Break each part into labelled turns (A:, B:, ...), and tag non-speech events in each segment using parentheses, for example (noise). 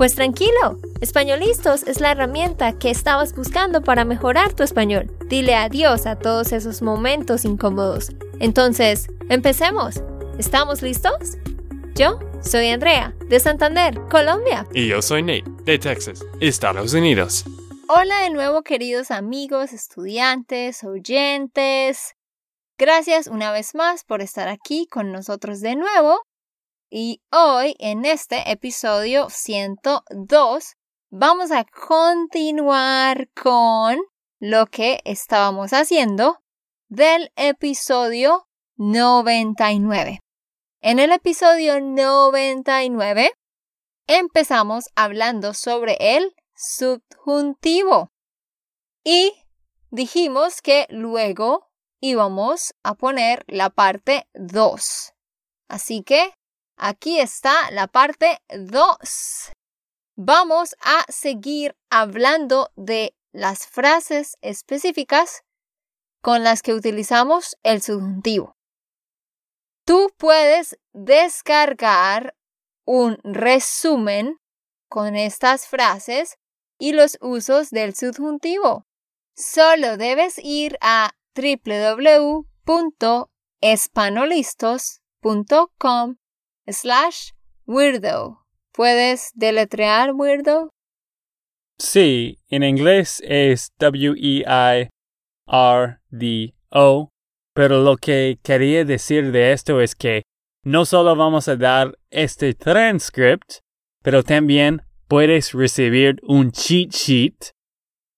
A: Pues tranquilo, Españolistos es la herramienta que estabas buscando para mejorar tu español. Dile adiós a todos esos momentos incómodos. Entonces, empecemos. ¿Estamos listos? Yo soy Andrea, de Santander, Colombia.
B: Y yo soy Nate, de Texas, Estados Unidos.
A: Hola de nuevo queridos amigos, estudiantes, oyentes. Gracias una vez más por estar aquí con nosotros de nuevo. Y hoy, en este episodio 102, vamos a continuar con lo que estábamos haciendo del episodio 99. En el episodio 99 empezamos hablando sobre el subjuntivo y dijimos que luego íbamos a poner la parte 2. Así que aquí está la parte 2 vamos a seguir hablando de las frases específicas con las que utilizamos el subjuntivo. Tú puedes descargar un resumen con estas frases y los usos del subjuntivo. Solo debes ir a www.espanolistos.com slash weirdo. ¿Puedes deletrear weirdo?
B: Sí, en inglés es W-E-I-R-D-O, pero lo que quería decir de esto es que no solo vamos a dar este transcript, pero también puedes recibir un cheat sheet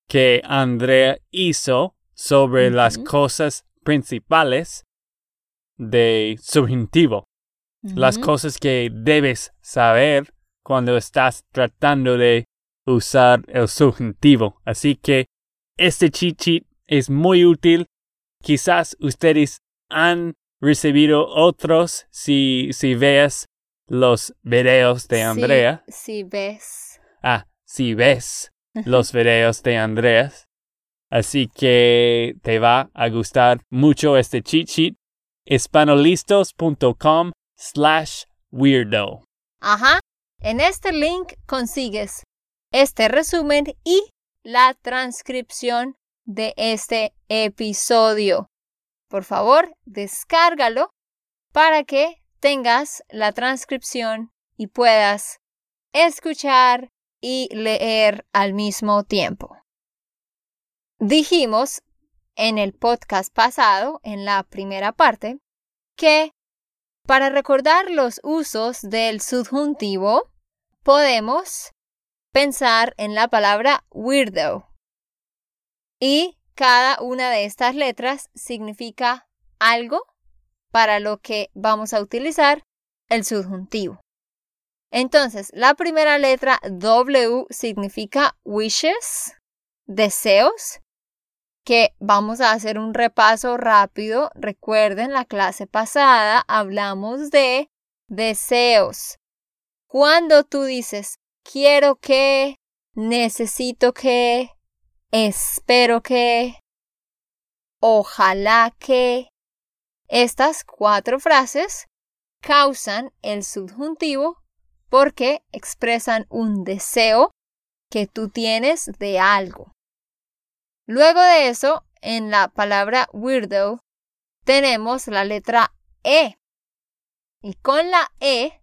B: que Andrea hizo sobre las cosas principales de subjuntivo, las cosas que debes saber cuando estás tratando de usar el subjuntivo. Así que este cheat sheet es muy útil. Quizás ustedes han recibido otros si, si ves los videos de Andrea.
A: si ves.
B: Ah, si ves los videos de Andrea. Así que te va a gustar mucho este cheat sheet. Espanolistos.com slash weirdo.
A: Ajá. En este link consigues este resumen y la transcripción de este episodio. Por favor, descárgalo para que tengas la transcripción y puedas escuchar y leer al mismo tiempo. Dijimos en el podcast pasado, en la primera parte, que para recordar los usos del subjuntivo, podemos pensar en la palabra weirdo. Y cada una de estas letras significa algo para lo que vamos a utilizar el subjuntivo. Entonces, la primera letra W significa wishes, deseos, que vamos a hacer un repaso rápido. Recuerden, la clase pasada hablamos de deseos. Cuando tú dices, quiero que, necesito que, espero que, ojalá que, estas cuatro frases causan el subjuntivo porque expresan un deseo que tú tienes de algo. Luego de eso, en la palabra weirdo, tenemos la letra E. Y con la E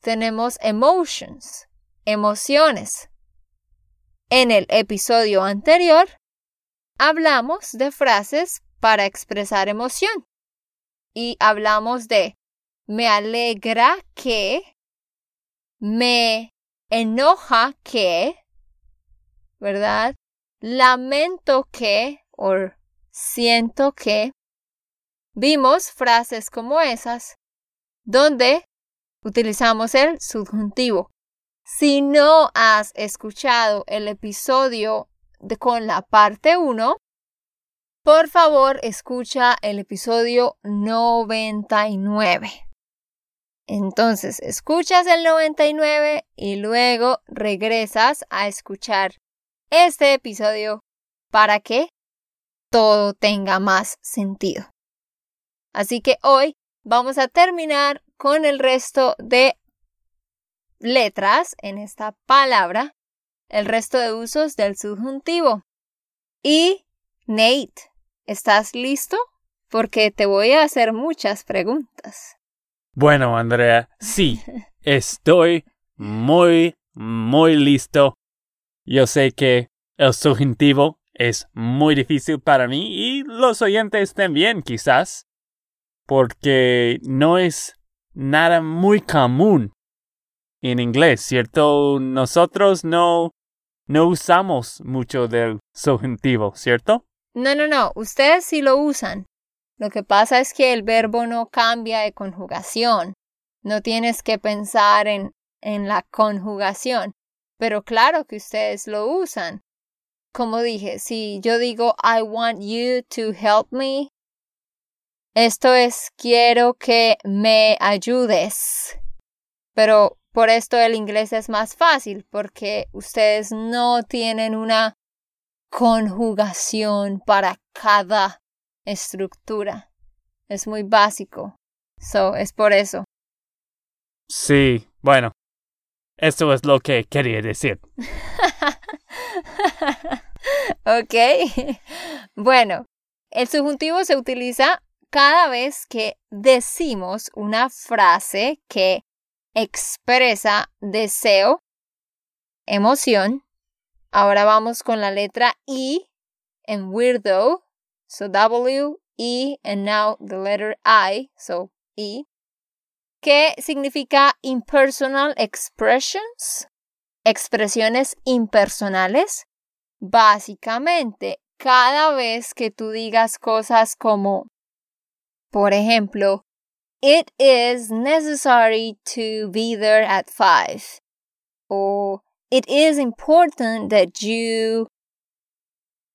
A: tenemos emotions, emociones. En el episodio anterior hablamos de frases para expresar emoción y hablamos de me alegra que, me enoja que, ¿verdad? Lamento que o siento que. Vimos frases como esas donde utilizamos el subjuntivo. Si no has escuchado el episodio de, con la parte 1, por favor escucha el episodio 99. Entonces, escuchas el 99 y luego regresas a escuchar este episodio para que todo tenga más sentido. Así que hoy vamos a terminar con el resto de letras en esta palabra, el resto de usos del subjuntivo. Y Nate, ¿estás listo? Porque te voy a hacer muchas preguntas.
B: Bueno, Andrea, sí, (laughs) estoy muy, muy listo. Yo sé que el subjuntivo es muy difícil para mí y los oyentes también, quizás, porque no es nada muy común en inglés, ¿cierto? Nosotros no, no usamos mucho del subjuntivo, ¿cierto?
A: No, no, no, ustedes sí lo usan. Lo que pasa es que el verbo no cambia de conjugación. No tienes que pensar en, en la conjugación. Pero claro que ustedes lo usan. Como dije, si yo digo I want you to help me, esto es quiero que me ayudes. Pero por esto el inglés es más fácil porque ustedes no tienen una conjugación para cada estructura. Es muy básico. So, es por eso.
B: Sí, bueno. Eso es lo que quería decir. (laughs)
A: ok. (laughs) Bueno, el subjuntivo se utiliza cada vez que decimos una frase que expresa deseo, emoción. Ahora vamos con la letra I en weirdo. So W, E, and now the letter I, so E. Que significa impersonal expressions, expresiones impersonales. Básicamente, cada vez que tú digas cosas como, por ejemplo, It is necessary to be there at five. Or it is important that you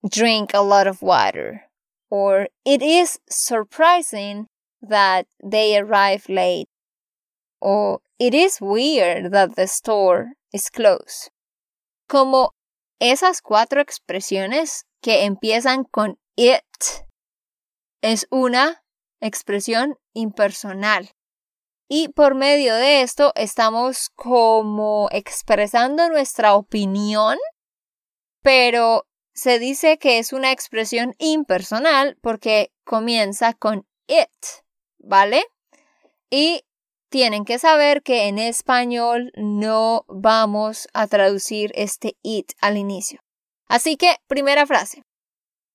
A: drink a lot of water. Or it is surprising that they arrive late. Or it is weird that the store is closed. Como esas cuatro expresiones que empiezan con it es una expresión impersonal. Y por medio de esto estamos como expresando nuestra opinión, pero se dice que es una expresión impersonal porque comienza con it, ¿vale? Y tienen que saber que en español no vamos a traducir este it al inicio. Así que, primera frase.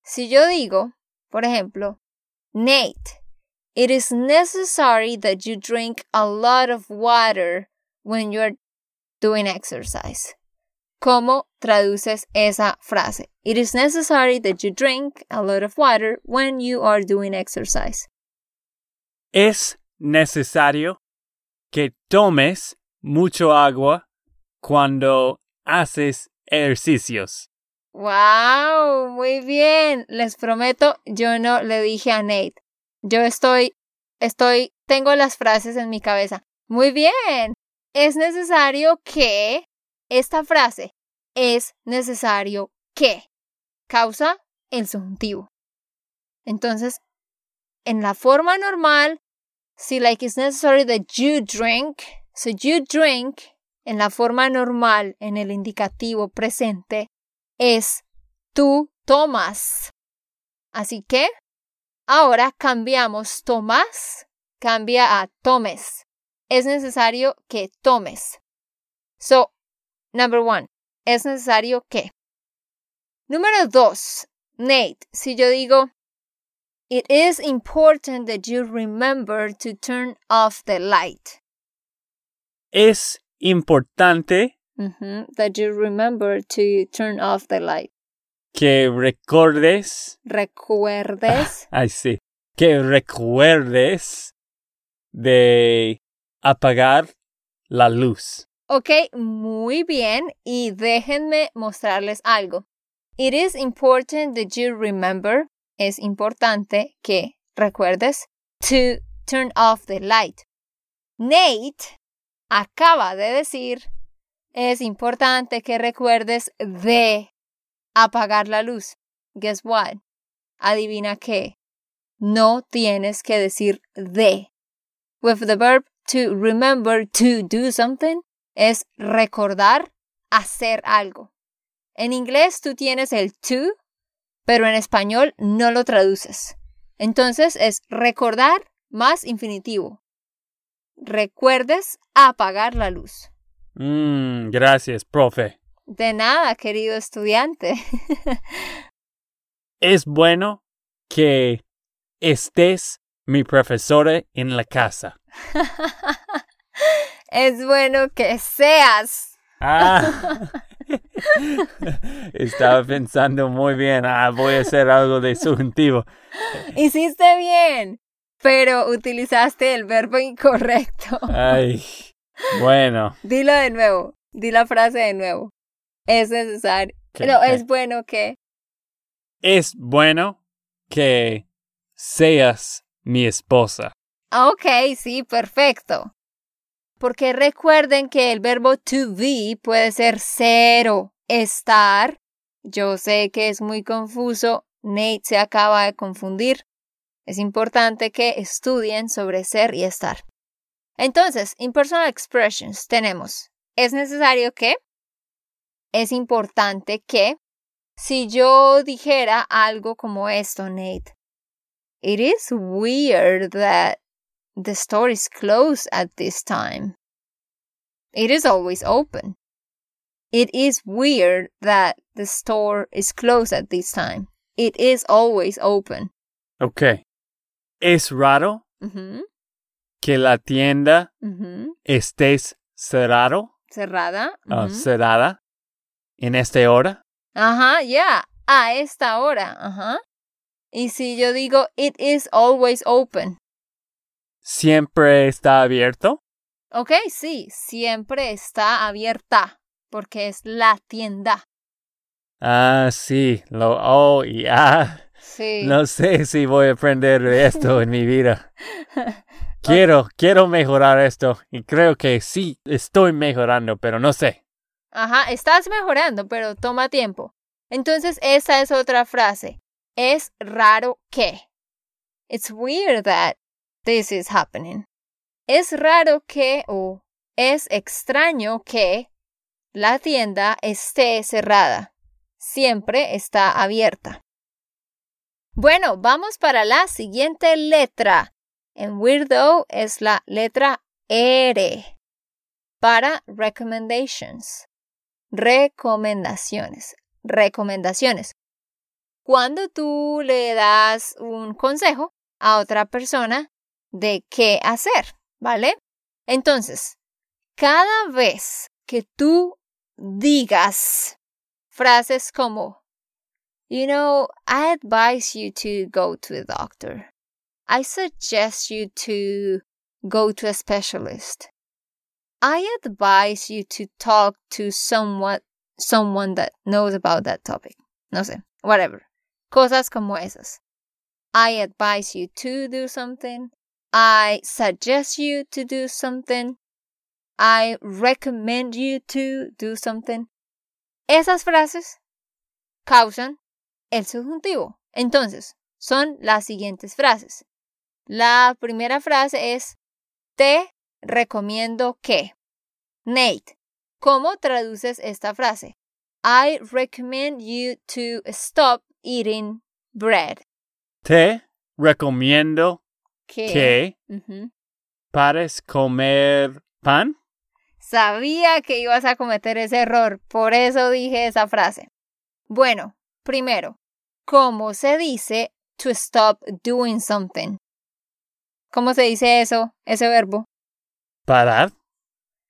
A: Si yo digo, por ejemplo, Nate, It is necessary that you drink a lot of water when you're doing exercise. ¿Cómo traduces esa frase? It is necessary that you drink a lot of water when you are doing exercise.
B: Es necesario que tomes mucho agua cuando haces ejercicios.
A: ¡Wow! Muy bien. Les prometo, yo no le dije a Nate. Yo estoy, estoy, tengo las frases en mi cabeza. Muy bien. Es necesario que esta frase es necesario que causa el subjuntivo. Entonces, en la forma normal, si like it's necessary that you drink, so you drink, en la forma normal, en el indicativo presente, es tú tomas. Así que Ahora cambiamos tomas, cambia a tomes. Es necesario que tomes. So, number one, es necesario que. Número dos, Nate, si yo digo, it is important that you remember to turn off the light.
B: Es importante
A: that you remember to turn off the light
B: que recordes.
A: Recuerdes. (laughs)
B: Ay, sí. Que recuerdes de apagar la luz.
A: Ok, muy bien. Y déjenme mostrarles algo. It is important that you remember. Es importante que recuerdes to turn off the light. Nate acaba de decir, es importante que recuerdes de apagar la luz. Guess what? Adivina qué. No tienes que decir de. With the verb to remember to do something es recordar hacer algo. En inglés tú tienes el to, pero en español no lo traduces. Entonces es recordar más infinitivo. Recuerdes apagar la luz.
B: Mm, gracias, profe.
A: De nada, querido estudiante. (laughs)
B: es bueno que estés mi profesora en la casa. (laughs)
A: es bueno que seas.
B: Ah. (laughs) (laughs) Estaba pensando muy bien, ah, voy a hacer algo de subjuntivo.
A: Hiciste bien, pero utilizaste el verbo incorrecto.
B: Ay, bueno.
A: Dilo de nuevo, di la frase de nuevo. Es necesario. no, es bueno que.
B: Es bueno que seas mi esposa.
A: Ok, sí, perfecto. Porque recuerden que el verbo to be puede ser cero, estar. Yo sé que es muy confuso, Nate se acaba de confundir. Es importante que estudien sobre ser y estar. Entonces, impersonal expressions tenemos. Es necesario que. Es importante que. Si yo dijera algo como esto, Nate. It is weird that the store is closed at this time. It is always open. It is weird that the store is closed at this time. It is always open.
B: Okay. Es raro mm-hmm. que la tienda mm-hmm. estés cerrado.
A: Cerrada.
B: Ah, mm-hmm. cerrada. En esta hora.
A: Ajá, ya. A esta hora. Ajá. Y si yo digo, it is always open.
B: ¿Siempre está abierto?
A: Ok, sí, siempre está abierta, porque es la tienda.
B: Ah, sí, lo, oh, ya.
A: Sí.
B: No sé si voy a aprender esto en mi vida. (laughs) Quiero, quiero mejorar esto y creo que sí estoy mejorando, pero no sé.
A: Ajá, estás mejorando, pero toma tiempo. Entonces, esa es otra frase. Es raro que. It's weird that this is happening. Es raro que o es extraño que la tienda esté cerrada. Siempre está abierta. Bueno, vamos para la siguiente letra. En Weirdo es la letra R para recommendations. Recomendaciones. Recomendaciones. Cuando tú le das un consejo a otra persona de qué hacer, ¿vale? Entonces, cada vez que tú digas frases como, you know, I advise you to go to a doctor. I suggest you to go to a specialist. I advise you to talk to someone, someone that knows about that topic. No sé, whatever. Cosas como esas. I advise you to do something. I suggest you to do something. I recommend you to do something. Esas frases causan el subjuntivo. Entonces, son las siguientes frases. La primera frase es te recomiendo que. Nate, ¿cómo traduces esta frase? I recommend you to stop eating bread.
B: Te recomiendo que, pares comer pan.
A: Sabía que ibas a cometer ese error, por eso dije esa frase. Bueno, primero, ¿cómo se dice to stop doing something? ¿Cómo se dice eso, ese verbo?
B: ¿Parar?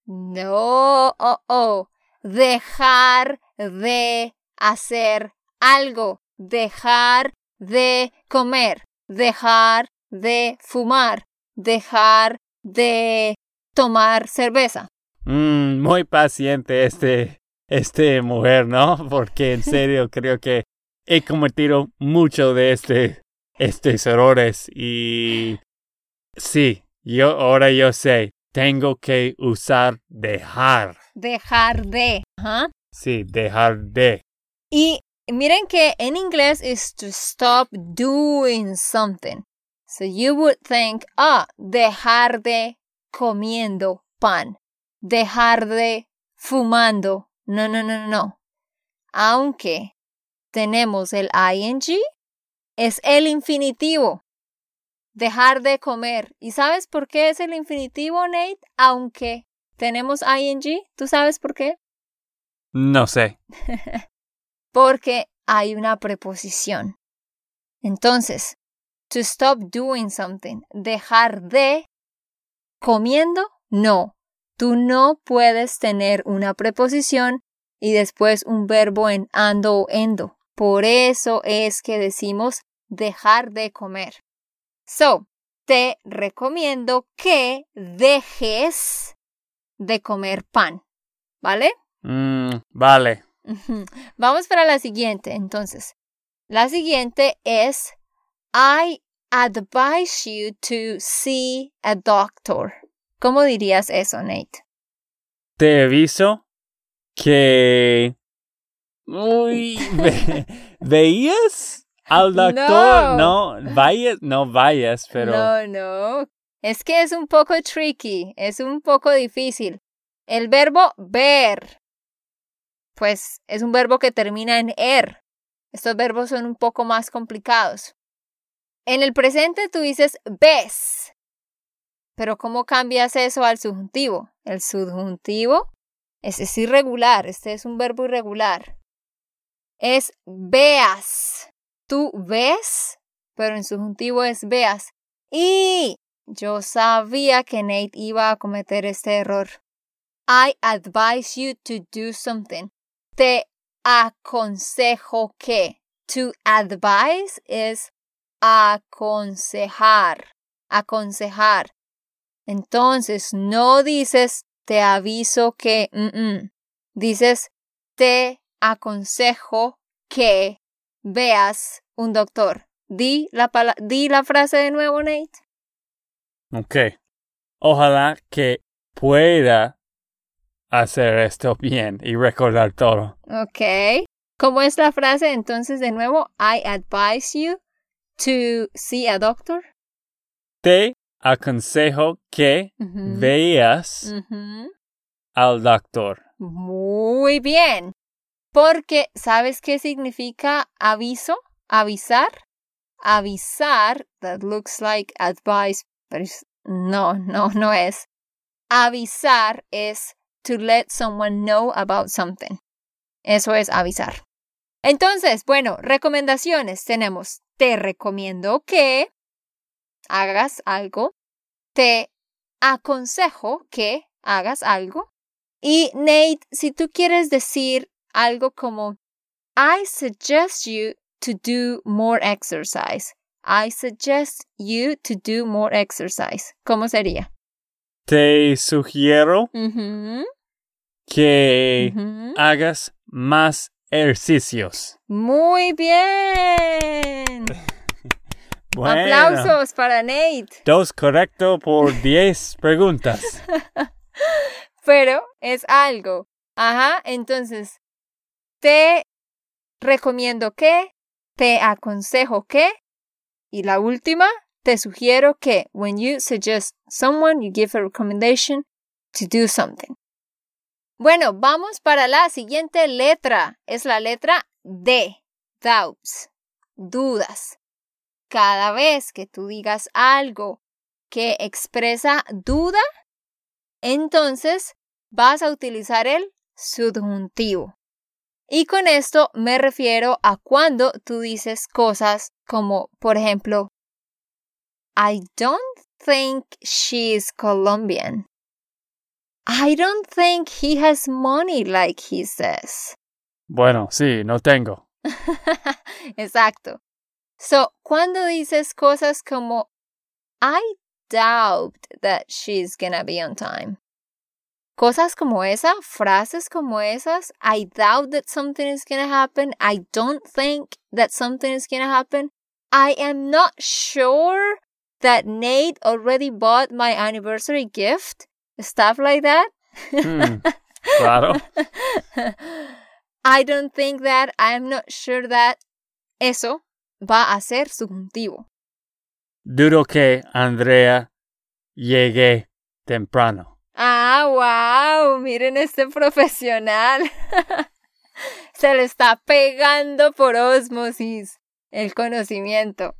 A: No, oh, oh. Dejar de hacer algo. Dejar de comer. Dejar de fumar. Dejar de tomar cerveza.
B: Mm, muy paciente este, este mujer, ¿no? (laughs) Porque en (laughs) serio creo que he cometido mucho de este, estos errores y sí, yo ahora yo sé, tengo que usar dejar.
A: Dejar de. Ajá.
B: Sí, dejar de.
A: Y miren que en inglés es to stop doing something. So you would think, ah, dejar de comiendo pan. Dejar de fumando. No, no, no, no. Aunque tenemos el ing, es el infinitivo. Dejar de comer. ¿Y sabes por qué es el infinitivo, Nate? Aunque tenemos ing, ¿tú sabes por qué?
B: No sé. (laughs)
A: Porque hay una preposición. Entonces, to stop doing something, dejar de comiendo, no. Tú no puedes tener una preposición y después un verbo en ando o endo. Por eso es que decimos dejar de comer. So, te recomiendo que dejes de comer pan. ¿Vale?
B: Mm, vale.
A: Vamos para la siguiente, entonces. La siguiente es I advise you to see a doctor. ¿Cómo dirías eso, Nate?
B: Te aviso que Uy, (laughs) ¿veías al doctor? No. vayas, no vayas, pero.
A: No, no. Es que es un poco tricky, es un poco difícil. El verbo ver, pues es un verbo que termina en er. Estos verbos son un poco más complicados. En el presente tú dices ves. Pero ¿cómo cambias eso al subjuntivo? El subjuntivo es irregular, este es un verbo irregular es veas. Tú ves, pero en subjuntivo es veas. Y yo sabía que Nate iba a cometer este error. I advise you to do something. Te aconsejo que. To advise es aconsejar. Aconsejar. Entonces, no dices te aviso que. Dices te aconsejo que veas un doctor. Di la, di la frase de nuevo, Nate.
B: Ok. Ojalá que pueda hacer esto bien y recordar todo.
A: Ok. ¿Cómo es la frase entonces de nuevo? I advise you to see a doctor.
B: Te aconsejo que veas al doctor.
A: Muy bien. Porque, ¿sabes qué significa aviso? Avisar. Avisar, that looks like advice, pero no, no, no es. Avisar es to let someone know about something. Eso es avisar. Entonces, bueno, recomendaciones tenemos. Te recomiendo que hagas algo. Te aconsejo que hagas algo. Y Nate, si tú quieres decir algo como I suggest you to do more exercise. I suggest you to do more exercise. ¿Cómo sería?
B: Te sugiero que hagas más ejercicios.
A: Muy bien. (laughs) Aplausos para Nate.
B: Dos correcto por (laughs) diez preguntas.
A: Pero es algo. Ajá, entonces te recomiendo que, te aconsejo que, y la última, te sugiero que, when you suggest someone, you give a recommendation to do something. Bueno, vamos para la siguiente letra. Es la letra D. Doubts. Dudas. Cada vez que tú digas algo que expresa duda, entonces vas a utilizar el subjuntivo. Y con esto me refiero a cuando tú dices cosas como, por ejemplo, I don't think she's Colombian. I don't think he has money like he says.
B: Bueno, sí, no tengo. (laughs)
A: Exacto. So, cuando dices cosas como I doubt that she's gonna be on time. cosas como esa, frases como esas, I doubt that something is to happen, I don't think that something is to happen, I am not sure that Nate already bought my anniversary gift, stuff like that.
B: Hmm, (laughs) claro.
A: I don't think that, I'm not sure that. Eso va a ser subjuntivo.
B: Dudo que Andrea llegue temprano.
A: Ah, wow, miren este profesional. (laughs) Se le está pegando por osmosis el conocimiento.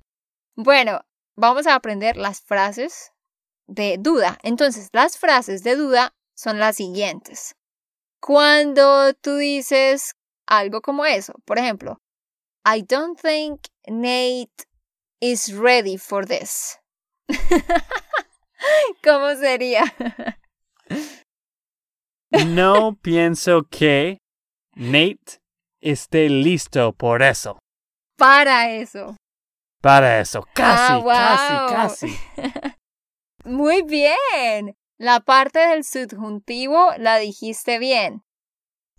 A: Bueno, vamos a aprender las frases de duda. Entonces, las frases de duda son las siguientes. Cuando tú dices algo como eso, por ejemplo, I don't think Nate is ready for this. (laughs) ¿Cómo sería?
B: No (laughs) pienso que Nate esté listo por eso.
A: Para eso.
B: Para eso. Casi,
A: Ah, wow.
B: casi, casi. (laughs)
A: Muy bien. La parte del subjuntivo la dijiste bien.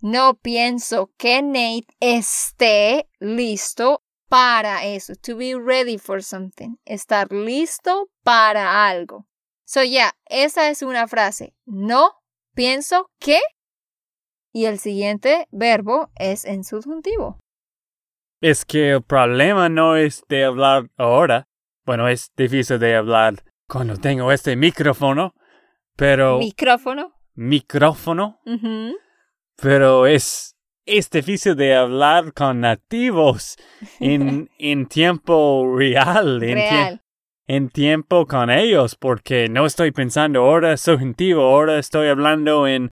A: No pienso que Nate esté listo para eso. To be ready for something. Estar listo para algo. So, ya, esa es una frase. No pienso que. Y el siguiente verbo es en subjuntivo.
B: Es que el problema no es de hablar ahora. Bueno, es difícil de hablar cuando tengo este micrófono, pero
A: Micrófono.
B: micrófono, pero es es difícil de hablar con nativos en, (laughs) en tiempo real, en, tie-
A: Real.
B: en tiempo con ellos, porque no estoy pensando ahora subjuntivo, ahora estoy hablando en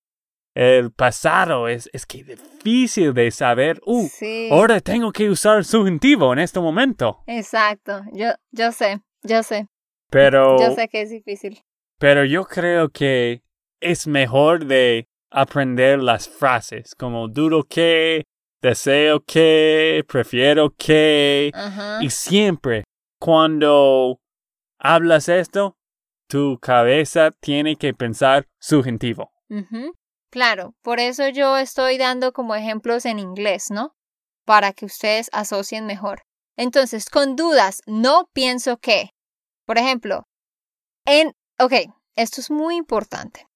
B: el pasado. Es, es que difícil de saber, uh,
A: sí.
B: ahora tengo que usar subjuntivo en este momento.
A: Exacto. Yo, yo sé. Yo sé.
B: Pero, (laughs)
A: Yo sé que es difícil.
B: pero yo creo que es mejor de aprender las frases, como duro que, deseo que, prefiero que, y siempre cuando hablas esto, tu cabeza tiene que pensar subjuntivo.
A: Claro, por eso yo estoy dando como ejemplos en inglés, ¿no? Para que ustedes asocien mejor. Entonces, con dudas, no pienso que. Por ejemplo, en. Ok, esto es muy importante.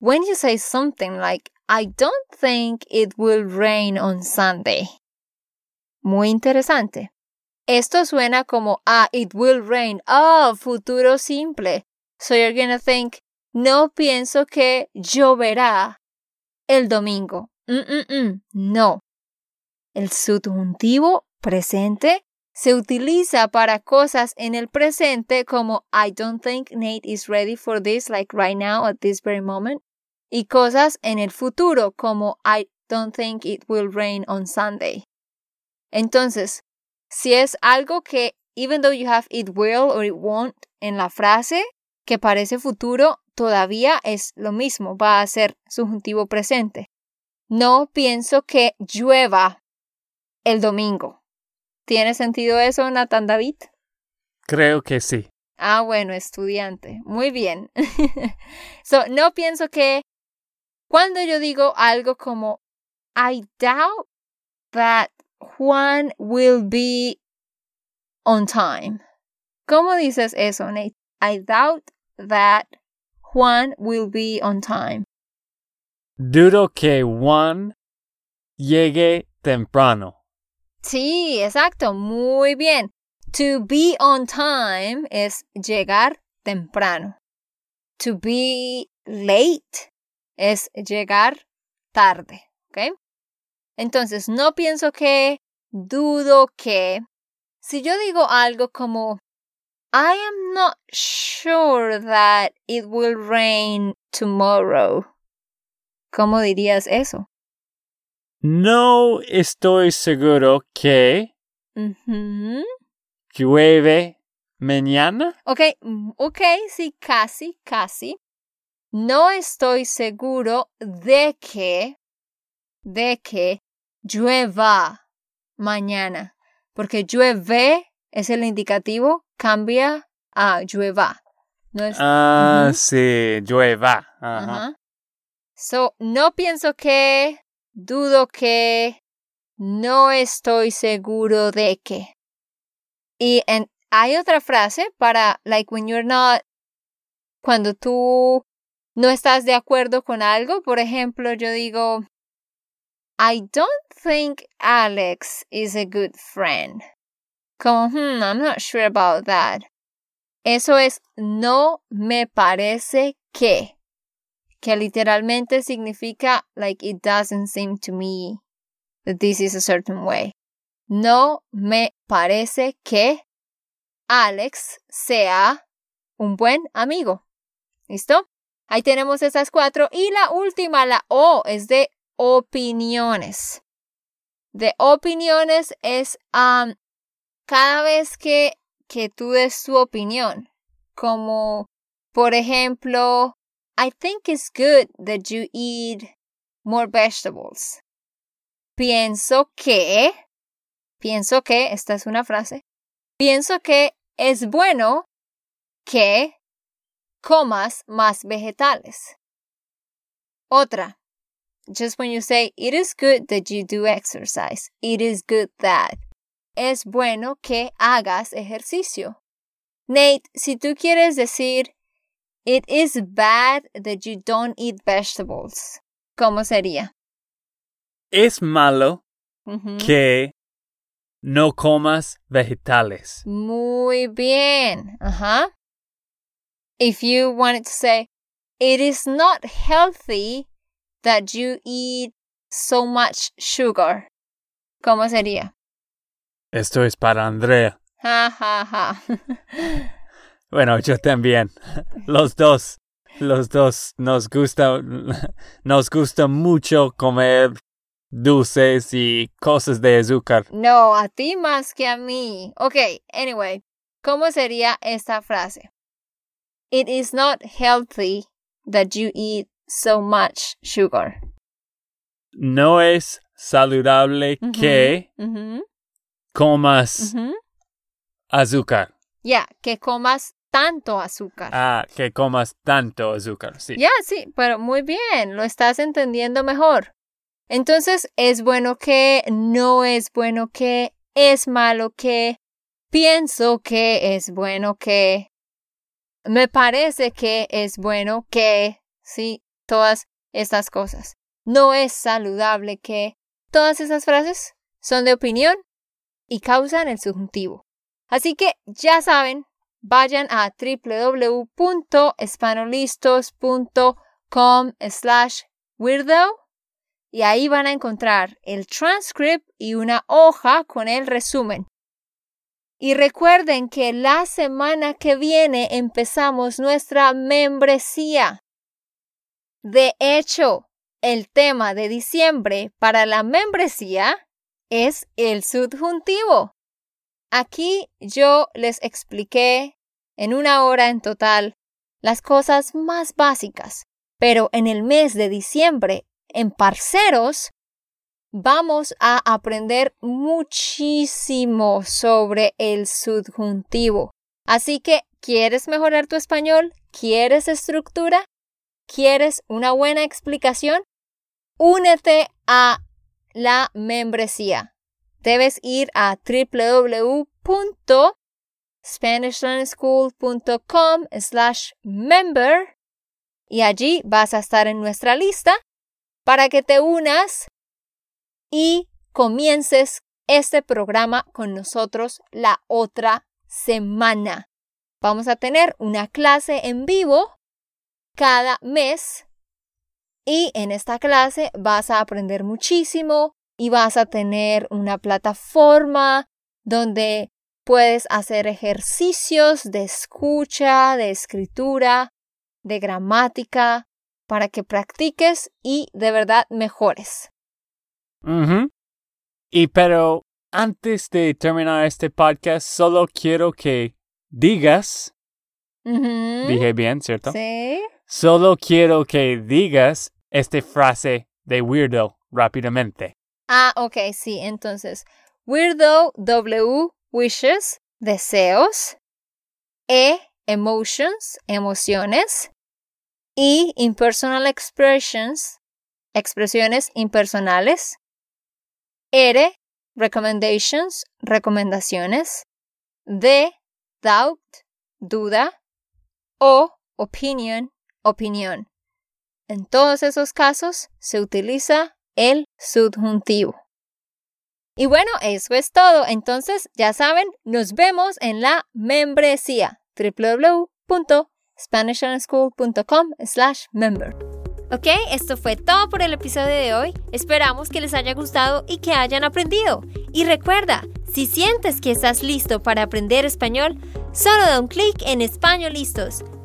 A: When you say something like, I don't think it will rain on Sunday. Muy interesante. Esto suena como, ah, it will rain. Ah, futuro simple. So you're gonna think, no pienso que lloverá el domingo. Mm, mm, mm, No. El subjuntivo presente se utiliza para cosas en el presente como I don't think Nate is ready for this like right now at this very moment y cosas en el futuro como I don't think it will rain on Sunday. Entonces, si es algo que even though you have it will or it won't en la frase que parece futuro, todavía es lo mismo, va a ser subjuntivo presente. No pienso que llueva el domingo. ¿Tiene sentido eso, Nathan David?
B: Creo que sí.
A: Ah, bueno, estudiante. Muy bien. (laughs) so, no pienso que cuando yo digo algo como I doubt that Juan will be on time. ¿Cómo dices eso, Nate? I doubt that Juan will be on time.
B: Dudo que Juan llegue temprano.
A: Sí, exacto, muy bien. To be on time es llegar temprano. To be late es llegar tarde, ¿ok? Entonces, no pienso que, dudo que. Si yo digo algo como, I am not sure that it will rain tomorrow. ¿Cómo dirías eso?
B: No estoy seguro que llueve mañana.
A: Ok, mm, ok, sí, casi, casi. No estoy seguro de que, de que llueva mañana, porque llueve es el indicativo, cambia a llueva. No es,
B: Ah, sí, llueva.
A: So, no pienso que, dudo que, no estoy seguro de que. Y en, hay otra frase para, like, when you're not, cuando tú no estás de acuerdo con algo. Por ejemplo, yo digo, I don't think Alex is a good friend. Como, hmm, I'm not sure about that. Eso es no me parece que, que literalmente significa like it doesn't seem to me that this is a certain way. No me parece que Alex sea un buen amigo. ¿Listo? Ahí tenemos esas cuatro. Y la última, la O, es de opiniones. De opiniones es cada vez que, que tú des tu opinión. Como, por ejemplo, I think it's good that you eat more vegetables. Pienso que, pienso que, esta es una frase, pienso que es bueno que comas más vegetales. Otra. Just when you say, it is good that you do exercise. It is good that. Es bueno que hagas ejercicio. Nate, si tú quieres decir, it is bad that you don't eat vegetables, ¿cómo sería?
B: Es malo que no comas vegetales.
A: Muy bien. Ajá. if you wanted to say, it is not healthy that you eat so much sugar. ¿Cómo sería?
B: Esto es para Andrea.
A: Ha, ha, ha.
B: Bueno, yo también. (laughs) Los dos. Los dos nos gusta, (laughs) nos gusta mucho comer dulces y cosas de azúcar.
A: No, a ti más que a mí. Ok, anyway, ¿cómo sería esta frase? It is not healthy that you eat so much sugar.
B: No es saludable que comas azúcar.
A: Ya, que comas tanto azúcar.
B: Ah, que comas tanto azúcar, sí.
A: Ya, sí, pero muy bien, lo estás entendiendo mejor. Entonces, es bueno que, no es bueno que, es malo que, pienso que es bueno que, me parece que es bueno que, sí, todas estas cosas. No es saludable que todas esas frases son de opinión y causan el subjuntivo. Así que ya saben, vayan a www.espanolistos.com slash weirdo y ahí van a encontrar el transcript y una hoja con el resumen. Y recuerden que la semana que viene empezamos nuestra membresía. De hecho, el tema de diciembre para la membresía es el subjuntivo. Aquí yo les expliqué en una hora en total las cosas más básicas, pero en el mes de diciembre, en parceros, vamos a aprender muchísimo sobre el subjuntivo. Así que, ¿quieres mejorar tu español? ¿Quieres estructura? ¿Quieres una buena explicación? Únete a la membresía. Debes ir a www.spanishlandschool.com slash member y allí vas a estar en nuestra lista para que te unas y comiences este programa con nosotros la otra semana. Vamos a tener una clase en vivo cada mes y en esta clase vas a aprender muchísimo y vas a tener una plataforma donde puedes hacer ejercicios de escucha, de escritura, de gramática, para que practiques y de verdad mejores.
B: Y pero antes de terminar este podcast, solo quiero que digas. Dije bien, ¿cierto?
A: Sí.
B: Solo quiero que digas esta frase de weirdo rápidamente.
A: Ah, ok, sí. Entonces, weirdo, W, wishes, deseos. E, emotions, emociones. Y impersonal expressions, expresiones impersonales. R, recommendations, recomendaciones. D, doubt, duda. O, opinion, opinión. En todos esos casos se utiliza el subjuntivo. Y bueno, eso es todo. Entonces, ya saben, nos vemos en la membresía www.spanishonschool.com slash member. Ok, esto fue todo por el episodio de hoy. Esperamos que les haya gustado y que hayan aprendido. Y recuerda, si sientes que estás listo para aprender español, solo da un clic en Español Listos.